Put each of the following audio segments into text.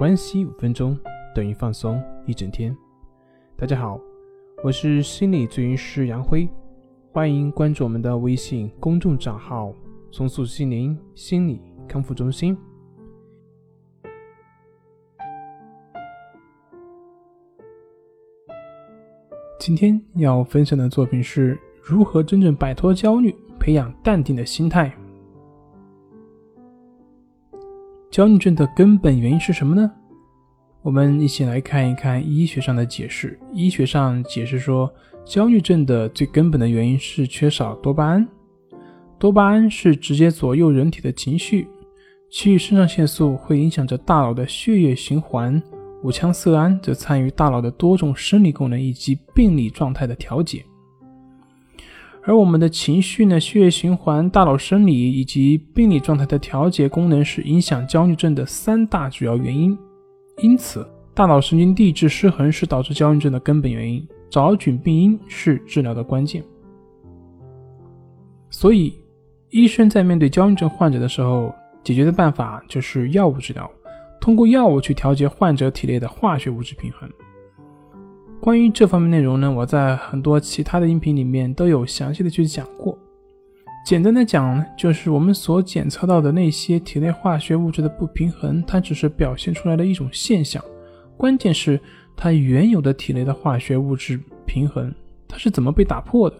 关系五分钟等于放松一整天。大家好，我是心理咨询师杨辉，欢迎关注我们的微信公众账号“松塑心灵心理康复中心”。今天要分享的作品是如何真正摆脱焦虑，培养淡定的心态。焦虑症的根本原因是什么呢？我们一起来看一看医学上的解释。医学上解释说，焦虑症的最根本的原因是缺少多巴胺。多巴胺是直接左右人体的情绪，其余肾上腺素会影响着大脑的血液循环，五羟色胺则参与大脑的多种生理功能以及病理状态的调节。而我们的情绪呢，血液循环、大脑生理以及病理状态的调节功能是影响焦虑症的三大主要原因。因此，大脑神经递质失衡是导致焦虑症的根本原因，找准病因是治疗的关键。所以，医生在面对焦虑症患者的时候，解决的办法就是药物治疗，通过药物去调节患者体内的化学物质平衡。关于这方面内容呢，我在很多其他的音频里面都有详细的去讲过。简单的讲呢，就是我们所检测到的那些体内化学物质的不平衡，它只是表现出来的一种现象。关键是它原有的体内的化学物质平衡，它是怎么被打破的？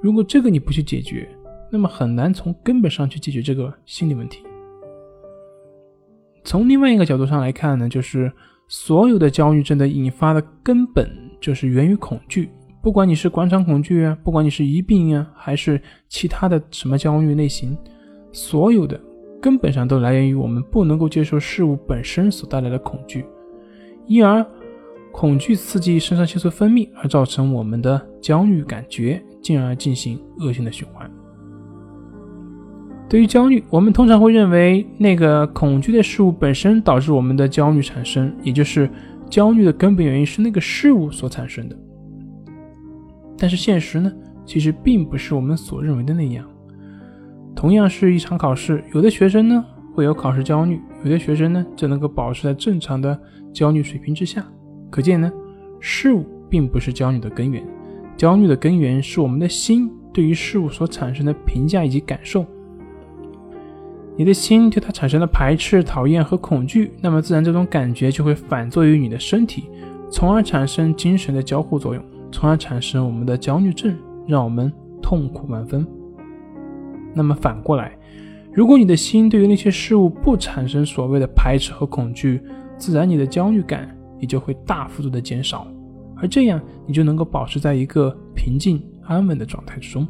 如果这个你不去解决，那么很难从根本上去解决这个心理问题。从另外一个角度上来看呢，就是所有的焦虑症的引发的根本。就是源于恐惧，不管你是广场恐惧啊，不管你是疑病啊，还是其他的什么焦虑类型，所有的根本上都来源于我们不能够接受事物本身所带来的恐惧，因而恐惧刺激肾上腺素分泌，而造成我们的焦虑感觉，进而进行恶性的循环。对于焦虑，我们通常会认为那个恐惧的事物本身导致我们的焦虑产生，也就是。焦虑的根本原因是那个事物所产生的，但是现实呢，其实并不是我们所认为的那样。同样是一场考试，有的学生呢会有考试焦虑，有的学生呢就能够保持在正常的焦虑水平之下。可见呢，事物并不是焦虑的根源，焦虑的根源是我们的心对于事物所产生的评价以及感受。你的心对它产生了排斥、讨厌和恐惧，那么自然这种感觉就会反作用于你的身体，从而产生精神的交互作用，从而产生我们的焦虑症，让我们痛苦万分。那么反过来，如果你的心对于那些事物不产生所谓的排斥和恐惧，自然你的焦虑感也就会大幅度的减少，而这样你就能够保持在一个平静安稳的状态之中。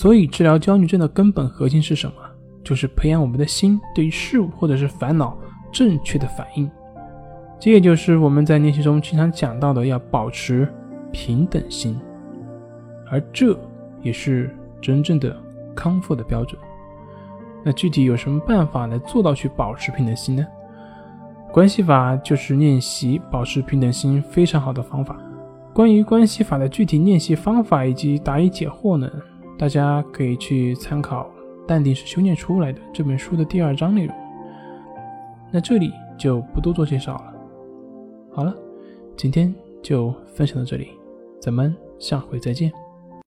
所以，治疗焦虑症的根本核心是什么？就是培养我们的心对于事物或者是烦恼正确的反应。这也就是我们在练习中经常讲到的，要保持平等心。而这也是真正的康复的标准。那具体有什么办法来做到去保持平等心呢？关系法就是练习保持平等心非常好的方法。关于关系法的具体练习方法以及答疑解惑呢？大家可以去参考《淡定是修炼出来的》这本书的第二章内容。那这里就不多做介绍了。好了，今天就分享到这里，咱们下回再见。